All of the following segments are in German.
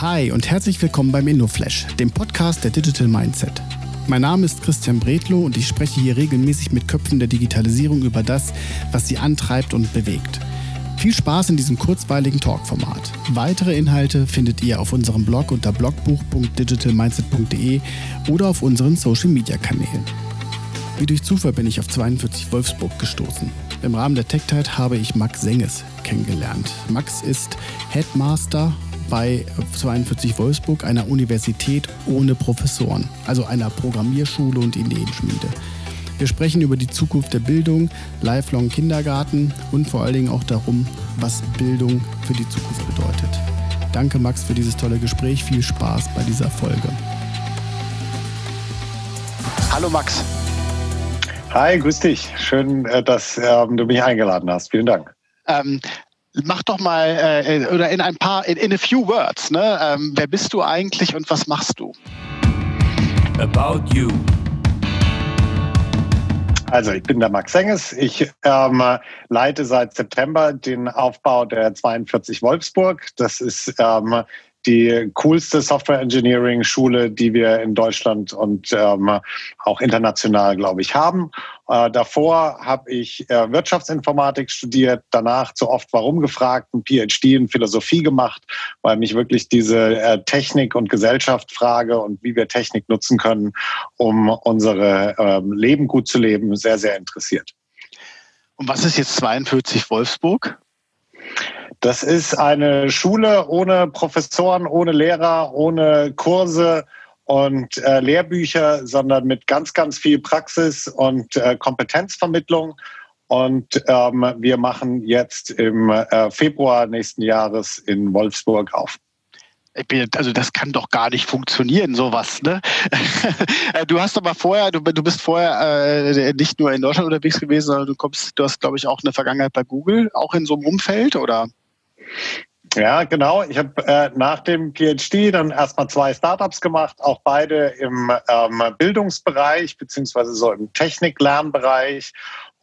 Hi und herzlich willkommen beim InnoFlash, dem Podcast der Digital Mindset. Mein Name ist Christian Bredlow und ich spreche hier regelmäßig mit Köpfen der Digitalisierung über das, was sie antreibt und bewegt. Viel Spaß in diesem kurzweiligen Talkformat. Weitere Inhalte findet ihr auf unserem Blog unter blogbuch.digitalmindset.de oder auf unseren Social Media Kanälen. Wie durch Zufall bin ich auf 42 Wolfsburg gestoßen. Im Rahmen der TechTide habe ich Max Senges kennengelernt. Max ist Headmaster bei 42 Wolfsburg, einer Universität ohne Professoren, also einer Programmierschule und Ideenschmiede. Wir sprechen über die Zukunft der Bildung, Lifelong Kindergarten und vor allen Dingen auch darum, was Bildung für die Zukunft bedeutet. Danke Max für dieses tolle Gespräch. Viel Spaß bei dieser Folge. Hallo Max. Hi, grüß dich. Schön, äh, dass ähm, du mich eingeladen hast. Vielen Dank. Ähm, mach doch mal äh, oder in ein paar, in, in a few words, ne? Ähm, wer bist du eigentlich und was machst du? About you. Also ich bin der Max Enges. Ich ähm, leite seit September den Aufbau der 42 Wolfsburg. Das ist ähm, die coolste Software Engineering Schule, die wir in Deutschland und ähm, auch international, glaube ich, haben. Äh, davor habe ich äh, Wirtschaftsinformatik studiert, danach zu oft warum gefragt, ein PhD in Philosophie gemacht, weil mich wirklich diese äh, Technik und Gesellschaft frage und wie wir Technik nutzen können, um unsere ähm, Leben gut zu leben, sehr, sehr interessiert. Und was ist jetzt 42 Wolfsburg? Das ist eine Schule ohne Professoren, ohne Lehrer, ohne Kurse und äh, Lehrbücher, sondern mit ganz, ganz viel Praxis und äh, Kompetenzvermittlung. Und ähm, wir machen jetzt im äh, Februar nächsten Jahres in Wolfsburg auf. Bin, also das kann doch gar nicht funktionieren, sowas. Ne? du hast aber vorher, du, du bist vorher äh, nicht nur in Deutschland unterwegs gewesen, sondern du kommst, du hast, glaube ich, auch eine Vergangenheit bei Google, auch in so einem Umfeld, oder? Ja, genau. Ich habe äh, nach dem PhD dann erstmal zwei Startups gemacht, auch beide im ähm, Bildungsbereich beziehungsweise so im Technik-Lernbereich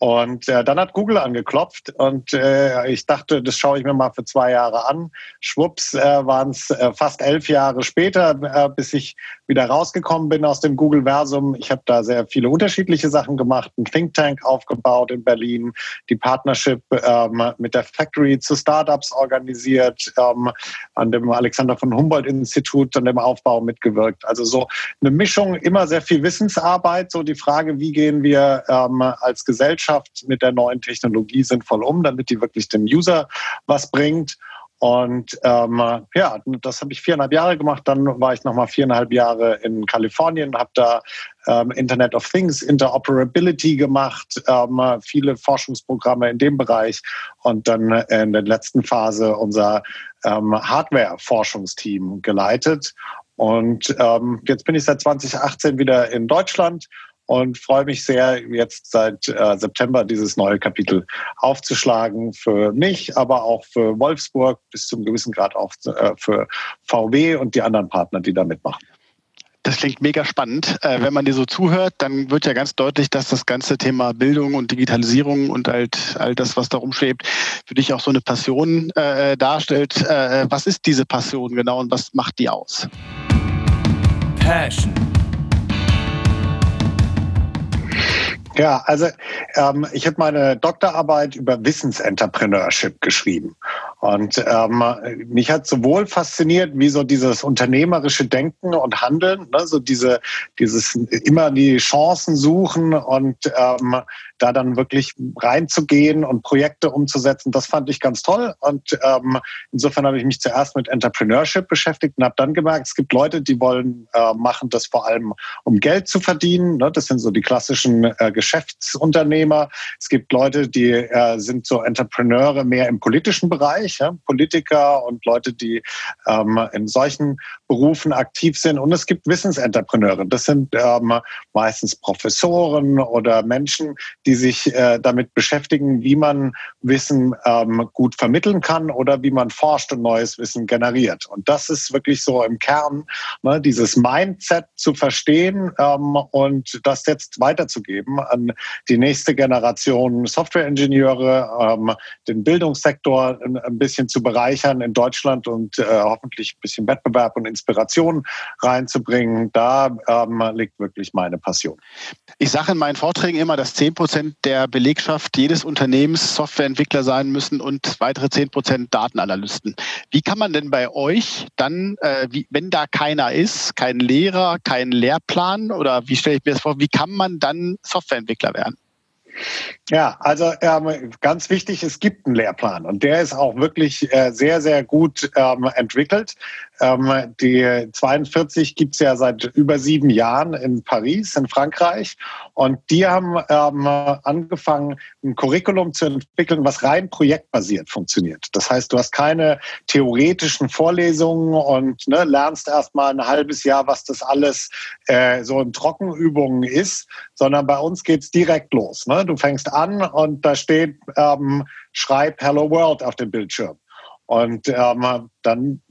und äh, dann hat Google angeklopft und äh, ich dachte, das schaue ich mir mal für zwei Jahre an. Schwupps äh, waren es äh, fast elf Jahre später, äh, bis ich wieder rausgekommen bin aus dem Google-Versum. Ich habe da sehr viele unterschiedliche Sachen gemacht, ein Think Tank aufgebaut in Berlin, die Partnership ähm, mit der Factory zu Startups organisiert, ähm, an dem Alexander von Humboldt-Institut, an dem Aufbau mitgewirkt. Also so eine Mischung, immer sehr viel Wissensarbeit, so die Frage, wie gehen wir ähm, als Gesellschaft Wirtschaft mit der neuen Technologie sinnvoll um, damit die wirklich dem User was bringt. Und ähm, ja, das habe ich viereinhalb Jahre gemacht. Dann war ich nochmal viereinhalb Jahre in Kalifornien, habe da ähm, Internet of Things, Interoperability gemacht, ähm, viele Forschungsprogramme in dem Bereich und dann in der letzten Phase unser ähm, Hardware-Forschungsteam geleitet. Und ähm, jetzt bin ich seit 2018 wieder in Deutschland und freue mich sehr, jetzt seit äh, September dieses neue Kapitel aufzuschlagen für mich, aber auch für Wolfsburg, bis zum gewissen Grad auch äh, für VW und die anderen Partner, die da mitmachen. Das klingt mega spannend. Äh, wenn man dir so zuhört, dann wird ja ganz deutlich, dass das ganze Thema Bildung und Digitalisierung und halt all das, was darum schwebt, für dich auch so eine Passion äh, darstellt. Äh, was ist diese Passion genau und was macht die aus? Passion. Ja, also ähm, ich habe meine Doktorarbeit über Wissensentrepreneurship geschrieben. Und ähm, mich hat sowohl fasziniert, wie so dieses unternehmerische Denken und Handeln, ne, so diese, dieses immer die Chancen suchen und ähm, da dann wirklich reinzugehen und Projekte umzusetzen, das fand ich ganz toll. Und ähm, insofern habe ich mich zuerst mit Entrepreneurship beschäftigt und habe dann gemerkt, es gibt Leute, die wollen äh, machen das vor allem, um Geld zu verdienen. Ne? Das sind so die klassischen äh, Geschäftsunternehmer. Es gibt Leute, die äh, sind so Entrepreneure mehr im politischen Bereich, ja? Politiker und Leute, die ähm, in solchen Berufen aktiv sind. Und es gibt Wissensenterpreneure. Das sind ähm, meistens Professoren oder Menschen, die sich äh, damit beschäftigen, wie man Wissen ähm, gut vermitteln kann oder wie man forscht und neues Wissen generiert. Und das ist wirklich so im Kern, ne, dieses Mindset zu verstehen ähm, und das jetzt weiterzugeben an die nächste Generation Softwareingenieure, ähm, den Bildungssektor ein, ein bisschen zu bereichern in Deutschland und äh, hoffentlich ein bisschen Wettbewerb und Inspiration reinzubringen. Da ähm, liegt wirklich meine Passion. Ich sage in meinen Vorträgen immer, dass 10 Prozent der Belegschaft jedes Unternehmens Softwareentwickler sein müssen und weitere 10 Prozent Datenanalysten. Wie kann man denn bei euch dann, äh, wie, wenn da keiner ist, kein Lehrer, kein Lehrplan oder wie stelle ich mir das vor, wie kann man dann Softwareentwickler werden? Ja, also ähm, ganz wichtig, es gibt einen Lehrplan und der ist auch wirklich äh, sehr, sehr gut ähm, entwickelt. Ähm, die 42 gibt's ja seit über sieben Jahren in Paris, in Frankreich. Und die haben ähm, angefangen, ein Curriculum zu entwickeln, was rein projektbasiert funktioniert. Das heißt, du hast keine theoretischen Vorlesungen und ne, lernst erst mal ein halbes Jahr, was das alles äh, so in Trockenübungen ist, sondern bei uns geht's direkt los. Ne? Du fängst an und da steht, ähm, schreib Hello World auf dem Bildschirm. Und ähm, dann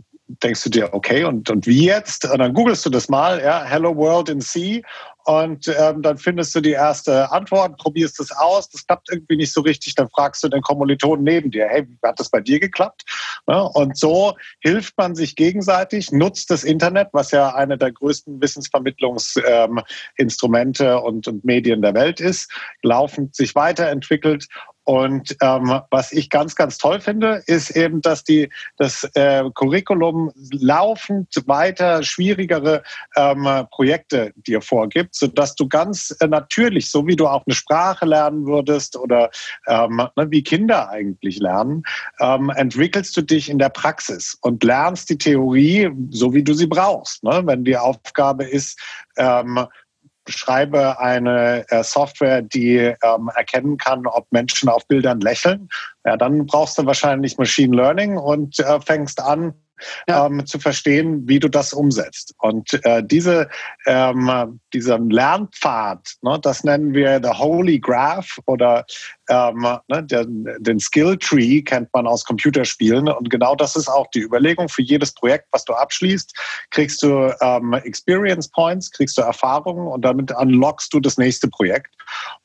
denkst du dir, okay, und, und wie jetzt? Und dann googelst du das mal, ja, Hello World in C. Und ähm, dann findest du die erste Antwort, probierst es aus, das klappt irgendwie nicht so richtig, dann fragst du den Kommilitonen neben dir, hey, hat das bei dir geklappt? Ja, und so hilft man sich gegenseitig, nutzt das Internet, was ja eine der größten Wissensvermittlungsinstrumente ähm, und, und Medien der Welt ist, laufend sich weiterentwickelt und ähm, was ich ganz, ganz toll finde, ist eben, dass die, das äh, Curriculum laufend weiter schwierigere ähm, Projekte dir vorgibt, sodass du ganz äh, natürlich, so wie du auch eine Sprache lernen würdest oder ähm, ne, wie Kinder eigentlich lernen, ähm, entwickelst du dich in der Praxis und lernst die Theorie, so wie du sie brauchst. Ne? Wenn die Aufgabe ist, ähm, schreibe eine äh, Software, die ähm, erkennen kann, ob Menschen auf Bildern lächeln, ja, dann brauchst du wahrscheinlich Machine Learning und äh, fängst an, ja. ähm, zu verstehen, wie du das umsetzt. Und äh, diese, ähm, diesen Lernpfad, ne, das nennen wir the Holy Graph oder ähm, ne, den, den Skill Tree kennt man aus Computerspielen. Und genau das ist auch die Überlegung für jedes Projekt, was du abschließt, kriegst du ähm, Experience Points, kriegst du Erfahrungen und damit unlockst du das nächste Projekt.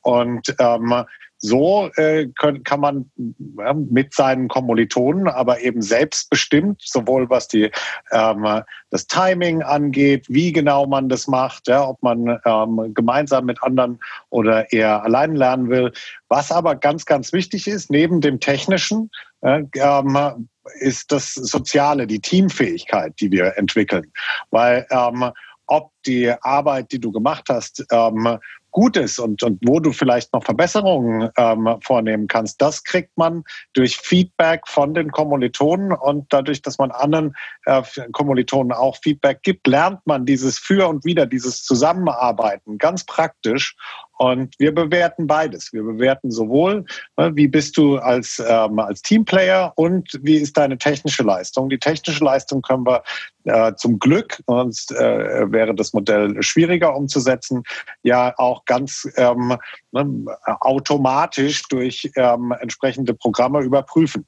Und ähm, so äh, können, kann man ja, mit seinen Kommilitonen, aber eben selbstbestimmt, sowohl was die, ähm, das Timing angeht, wie genau man das macht, ja, ob man ähm, gemeinsam mit anderen oder eher allein lernen will. Was aber ganz, ganz wichtig ist, neben dem Technischen, äh, ähm, ist das Soziale, die Teamfähigkeit, die wir entwickeln. Weil ähm, ob die Arbeit, die du gemacht hast, ähm, gut ist und, und wo du vielleicht noch Verbesserungen ähm, vornehmen kannst, das kriegt man durch Feedback von den Kommilitonen und dadurch, dass man anderen äh, Kommilitonen auch Feedback gibt, lernt man dieses Für und Wider, dieses Zusammenarbeiten ganz praktisch und wir bewerten beides. Wir bewerten sowohl, ne, wie bist du als, ähm, als Teamplayer und wie ist deine technische Leistung. Die technische Leistung können wir äh, zum Glück, sonst äh, wäre das Modell schwieriger umzusetzen, ja auch ganz ähm, ne, automatisch durch ähm, entsprechende Programme überprüfen.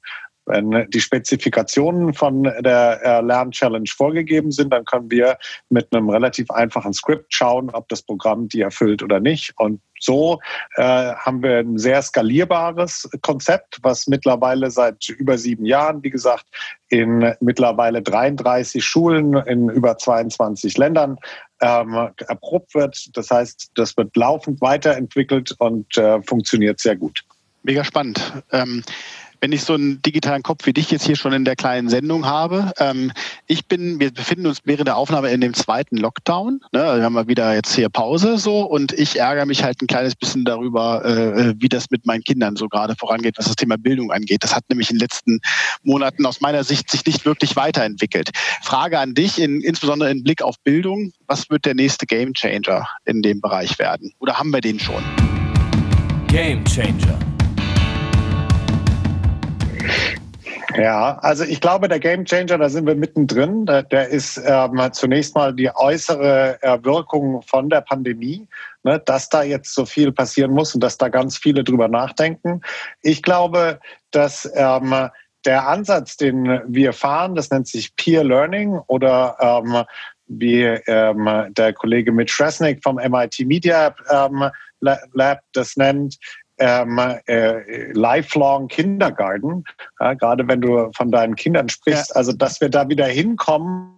Wenn die Spezifikationen von der äh, Lern-Challenge vorgegeben sind, dann können wir mit einem relativ einfachen Skript schauen, ob das Programm die erfüllt oder nicht. Und so äh, haben wir ein sehr skalierbares Konzept, was mittlerweile seit über sieben Jahren, wie gesagt, in mittlerweile 33 Schulen in über 22 Ländern ähm, erprobt wird. Das heißt, das wird laufend weiterentwickelt und äh, funktioniert sehr gut. Mega spannend. Ähm wenn ich so einen digitalen Kopf wie dich jetzt hier schon in der kleinen Sendung habe. Ähm, ich bin, wir befinden uns während der Aufnahme in dem zweiten Lockdown. Ne? Also wir haben mal wieder jetzt hier Pause so und ich ärgere mich halt ein kleines bisschen darüber, äh, wie das mit meinen Kindern so gerade vorangeht, was das Thema Bildung angeht. Das hat nämlich in den letzten Monaten aus meiner Sicht sich nicht wirklich weiterentwickelt. Frage an dich, in, insbesondere im Blick auf Bildung, was wird der nächste Game Changer in dem Bereich werden? Oder haben wir den schon? Game Changer. Ja, also ich glaube, der Game Changer, da sind wir mittendrin. Der, der ist ähm, zunächst mal die äußere Wirkung von der Pandemie, ne, dass da jetzt so viel passieren muss und dass da ganz viele drüber nachdenken. Ich glaube, dass ähm, der Ansatz, den wir fahren, das nennt sich Peer Learning oder ähm, wie ähm, der Kollege Mitch Resnick vom MIT Media ähm, Lab das nennt, ähm, äh, lifelong Kindergarten, ja, gerade wenn du von deinen Kindern sprichst, ja. also dass wir da wieder hinkommen,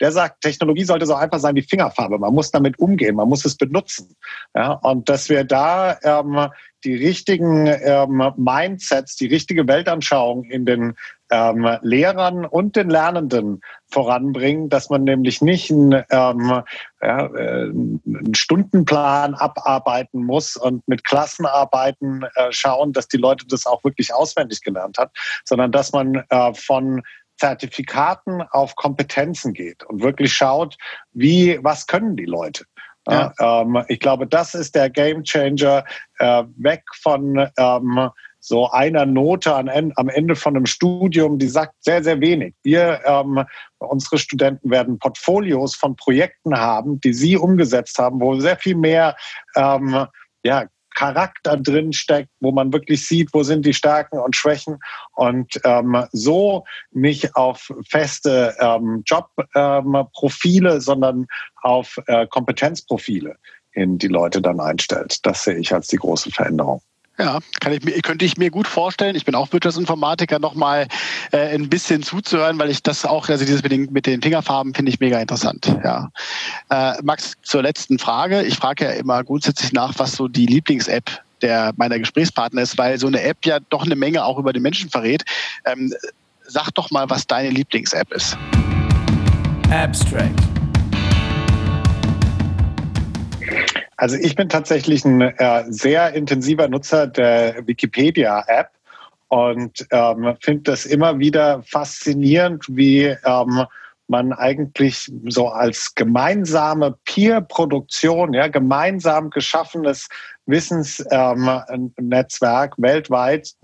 der sagt, Technologie sollte so einfach sein wie Fingerfarbe. Man muss damit umgehen, man muss es benutzen. Ja, und dass wir da ähm, die richtigen ähm, Mindsets, die richtige Weltanschauung in den ähm, Lehrern und den Lernenden voranbringen, dass man nämlich nicht einen, ähm, ja, äh, einen Stundenplan abarbeiten muss und mit Klassenarbeiten äh, schauen, dass die Leute das auch wirklich auswendig gelernt hat, sondern dass man äh, von Zertifikaten auf Kompetenzen geht und wirklich schaut, wie, was können die Leute? Ja. Ähm, ich glaube, das ist der Gamechanger äh, weg von ähm, so einer Note an, am Ende von einem Studium, die sagt sehr, sehr wenig. Wir, ähm, unsere Studenten werden Portfolios von Projekten haben, die sie umgesetzt haben, wo sehr viel mehr ähm, ja, Charakter drin steckt, wo man wirklich sieht, wo sind die Stärken und Schwächen und ähm, so nicht auf feste ähm, Jobprofile, ähm, sondern auf äh, Kompetenzprofile in die Leute dann einstellt. Das sehe ich als die große Veränderung. Ja, kann ich könnte ich mir gut vorstellen. Ich bin auch Wirtschaftsinformatiker, nochmal äh, ein bisschen zuzuhören, weil ich das auch, also dieses mit den, mit den Fingerfarben finde ich mega interessant. Ja. Äh, Max, zur letzten Frage. Ich frage ja immer grundsätzlich nach, was so die Lieblings-App der meiner Gesprächspartner ist, weil so eine App ja doch eine Menge auch über den Menschen verrät. Ähm, sag doch mal, was deine Lieblings-App ist. Abstract. Also ich bin tatsächlich ein äh, sehr intensiver Nutzer der Wikipedia-App und ähm, finde das immer wieder faszinierend, wie ähm, man eigentlich so als gemeinsame Peer-Produktion, ja, gemeinsam geschaffenes Wissensnetzwerk ähm, weltweit,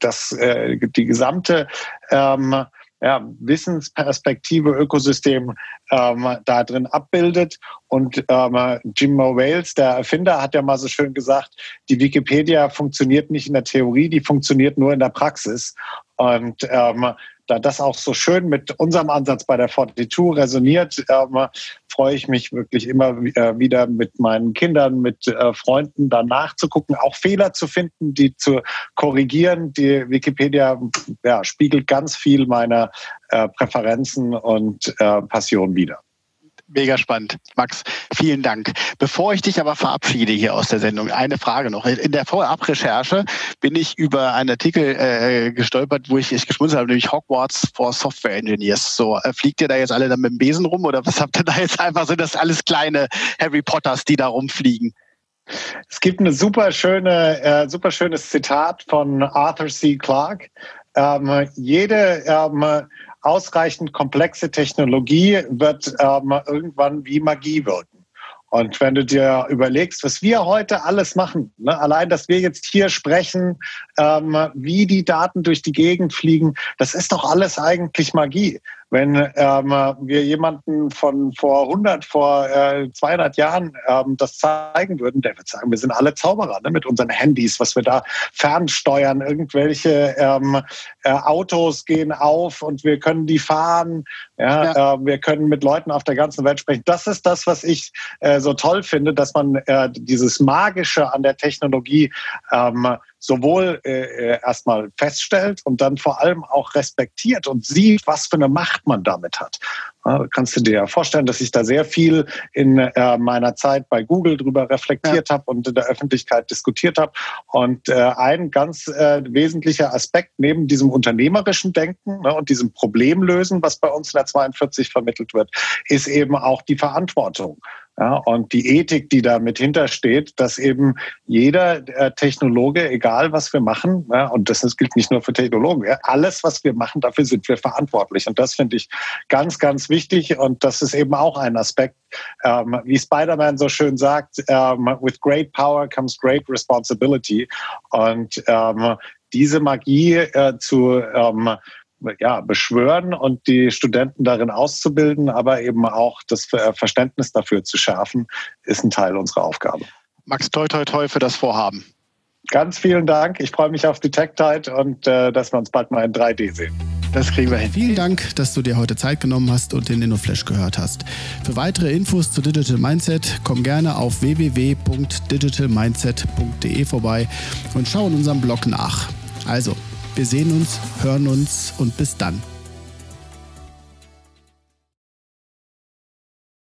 das äh, die gesamte ähm, ja, Wissensperspektive, Ökosystem ähm, da drin abbildet. Und ähm, Jim Mo Wales, der Erfinder, hat ja mal so schön gesagt, die Wikipedia funktioniert nicht in der Theorie, die funktioniert nur in der Praxis. Und ähm, da das auch so schön mit unserem Ansatz bei der 42 resoniert, ähm, freue ich mich wirklich immer äh, wieder mit meinen Kindern, mit äh, Freunden da nachzugucken, auch Fehler zu finden, die zu korrigieren. Die Wikipedia ja, spiegelt ganz viel meiner äh, Präferenzen und äh, Passion wider. Mega spannend. Max, vielen Dank. Bevor ich dich aber verabschiede hier aus der Sendung, eine Frage noch. In der Vorabrecherche bin ich über einen Artikel äh, gestolpert, wo ich, ich geschmunzelt habe, nämlich Hogwarts for Software Engineers. So, äh, fliegt ihr da jetzt alle dann mit dem Besen rum oder was habt ihr da jetzt einfach? Sind das alles kleine Harry Potters, die da rumfliegen? Es gibt eine super schöne, äh, super schönes Zitat von Arthur C. Clarke. Ähm, jede ähm, ausreichend komplexe Technologie wird ähm, irgendwann wie Magie wirken. Und wenn du dir überlegst, was wir heute alles machen, ne, allein, dass wir jetzt hier sprechen, ähm, wie die Daten durch die Gegend fliegen, das ist doch alles eigentlich Magie. Wenn ähm, wir jemanden von vor 100, vor äh, 200 Jahren ähm, das zeigen würden, der wird sagen, wir sind alle Zauberer ne, mit unseren Handys, was wir da fernsteuern, irgendwelche ähm, äh, Autos gehen auf und wir können die fahren, ja, ja. Äh, wir können mit Leuten auf der ganzen Welt sprechen. Das ist das, was ich äh, so toll finde, dass man äh, dieses Magische an der Technologie ähm, sowohl äh, erstmal feststellt und dann vor allem auch respektiert und sieht, was für eine Macht man damit hat. Ja, kannst du dir ja vorstellen, dass ich da sehr viel in äh, meiner Zeit bei Google drüber reflektiert ja. habe und in der Öffentlichkeit diskutiert habe. Und äh, ein ganz äh, wesentlicher Aspekt neben diesem unternehmerischen Denken ne, und diesem Problemlösen, was bei uns in der 42 vermittelt wird, ist eben auch die Verantwortung. Ja, und die Ethik, die da mit hintersteht, dass eben jeder äh, Technologe, egal was wir machen, ja, und das, gilt nicht nur für Technologen, ja, alles, was wir machen, dafür sind wir verantwortlich. Und das finde ich ganz, ganz wichtig. Und das ist eben auch ein Aspekt, ähm, wie Spider-Man so schön sagt, ähm, with great power comes great responsibility. Und ähm, diese Magie äh, zu ähm, ja, beschwören und die Studenten darin auszubilden, aber eben auch das Verständnis dafür zu schärfen, ist ein Teil unserer Aufgabe. Max, toi, toi, toi für das Vorhaben. Ganz vielen Dank. Ich freue mich auf die Tech Tide und äh, dass wir uns bald mal in 3D sehen. Das kriegen wir hin. Vielen Dank, dass du dir heute Zeit genommen hast und den InnoFlash gehört hast. Für weitere Infos zu Digital Mindset komm gerne auf www.digitalmindset.de vorbei und schau in unserem Blog nach. Also, wir sehen uns, hören uns und bis dann.